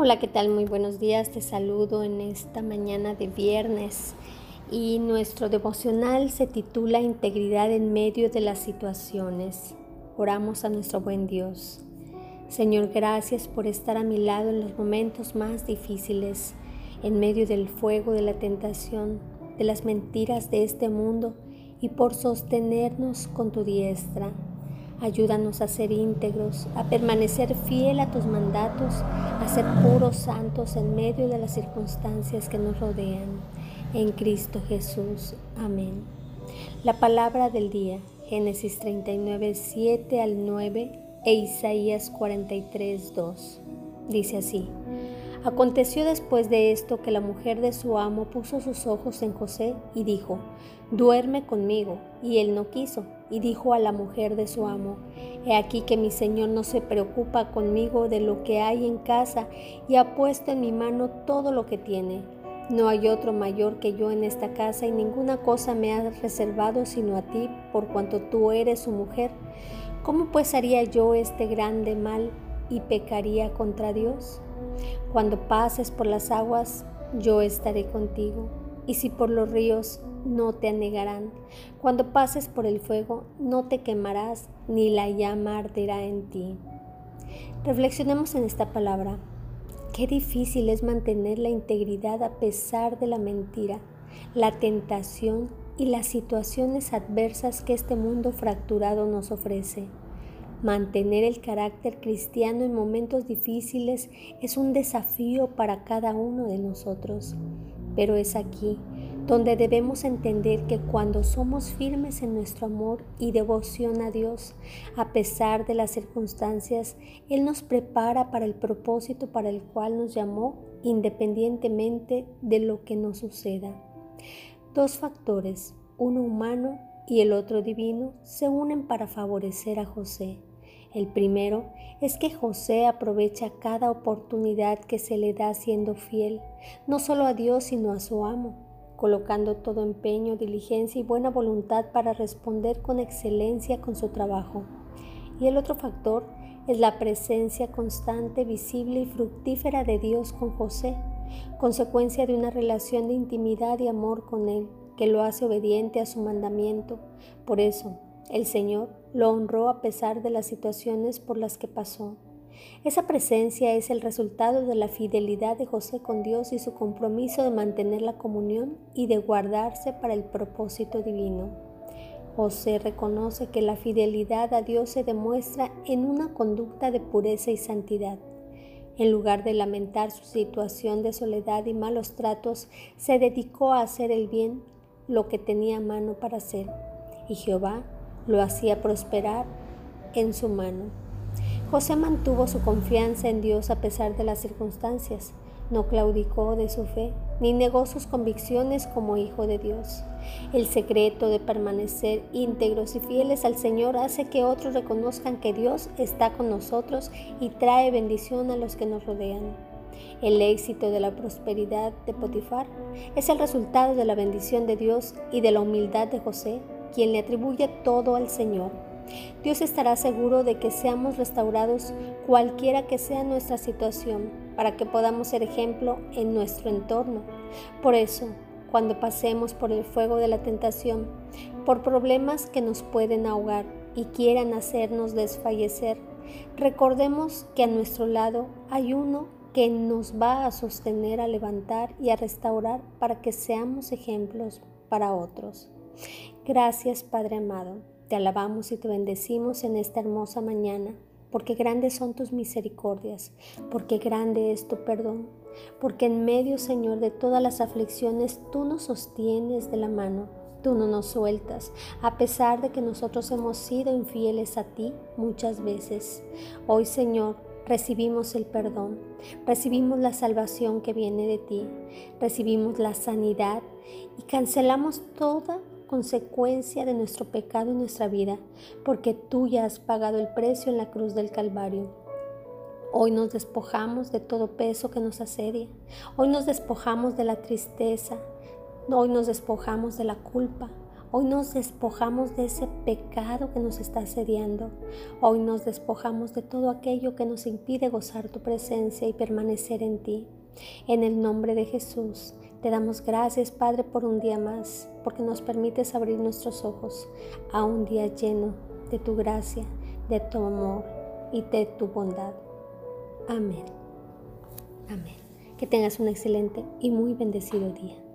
Hola, ¿qué tal? Muy buenos días. Te saludo en esta mañana de viernes y nuestro devocional se titula Integridad en medio de las situaciones. Oramos a nuestro buen Dios. Señor, gracias por estar a mi lado en los momentos más difíciles, en medio del fuego de la tentación, de las mentiras de este mundo y por sostenernos con tu diestra. Ayúdanos a ser íntegros, a permanecer fiel a tus mandatos, a ser puros santos en medio de las circunstancias que nos rodean. En Cristo Jesús. Amén. La palabra del día, Génesis 39, 7 al 9 e Isaías 43, 2. Dice así. Aconteció después de esto que la mujer de su amo puso sus ojos en José y dijo, duerme conmigo. Y él no quiso, y dijo a la mujer de su amo, He aquí que mi señor no se preocupa conmigo de lo que hay en casa, y ha puesto en mi mano todo lo que tiene. No hay otro mayor que yo en esta casa, y ninguna cosa me ha reservado sino a ti, por cuanto tú eres su mujer. ¿Cómo pues haría yo este grande mal y pecaría contra Dios? Cuando pases por las aguas, yo estaré contigo, y si por los ríos, no te anegarán. Cuando pases por el fuego, no te quemarás, ni la llama arderá en ti. Reflexionemos en esta palabra. Qué difícil es mantener la integridad a pesar de la mentira, la tentación y las situaciones adversas que este mundo fracturado nos ofrece. Mantener el carácter cristiano en momentos difíciles es un desafío para cada uno de nosotros, pero es aquí donde debemos entender que cuando somos firmes en nuestro amor y devoción a Dios, a pesar de las circunstancias, Él nos prepara para el propósito para el cual nos llamó independientemente de lo que nos suceda. Dos factores, uno humano y el otro divino, se unen para favorecer a José. El primero es que José aprovecha cada oportunidad que se le da siendo fiel, no solo a Dios, sino a su amo, colocando todo empeño, diligencia y buena voluntad para responder con excelencia con su trabajo. Y el otro factor es la presencia constante, visible y fructífera de Dios con José, consecuencia de una relación de intimidad y amor con Él, que lo hace obediente a su mandamiento. Por eso, el Señor lo honró a pesar de las situaciones por las que pasó. Esa presencia es el resultado de la fidelidad de José con Dios y su compromiso de mantener la comunión y de guardarse para el propósito divino. José reconoce que la fidelidad a Dios se demuestra en una conducta de pureza y santidad. En lugar de lamentar su situación de soledad y malos tratos, se dedicó a hacer el bien, lo que tenía mano para hacer. Y Jehová lo hacía prosperar en su mano. José mantuvo su confianza en Dios a pesar de las circunstancias. No claudicó de su fe, ni negó sus convicciones como hijo de Dios. El secreto de permanecer íntegros y fieles al Señor hace que otros reconozcan que Dios está con nosotros y trae bendición a los que nos rodean. El éxito de la prosperidad de Potifar es el resultado de la bendición de Dios y de la humildad de José quien le atribuye todo al Señor. Dios estará seguro de que seamos restaurados cualquiera que sea nuestra situación, para que podamos ser ejemplo en nuestro entorno. Por eso, cuando pasemos por el fuego de la tentación, por problemas que nos pueden ahogar y quieran hacernos desfallecer, recordemos que a nuestro lado hay uno que nos va a sostener, a levantar y a restaurar para que seamos ejemplos para otros. Gracias Padre amado, te alabamos y te bendecimos en esta hermosa mañana, porque grandes son tus misericordias, porque grande es tu perdón, porque en medio, Señor, de todas las aflicciones, tú nos sostienes de la mano, tú no nos sueltas, a pesar de que nosotros hemos sido infieles a ti muchas veces. Hoy, Señor, recibimos el perdón, recibimos la salvación que viene de ti, recibimos la sanidad y cancelamos toda consecuencia de nuestro pecado en nuestra vida, porque tú ya has pagado el precio en la cruz del Calvario. Hoy nos despojamos de todo peso que nos asedia. Hoy nos despojamos de la tristeza. Hoy nos despojamos de la culpa. Hoy nos despojamos de ese pecado que nos está asediando. Hoy nos despojamos de todo aquello que nos impide gozar tu presencia y permanecer en ti. En el nombre de Jesús, te damos gracias, Padre, por un día más, porque nos permites abrir nuestros ojos a un día lleno de tu gracia, de tu amor y de tu bondad. Amén. Amén. Que tengas un excelente y muy bendecido día.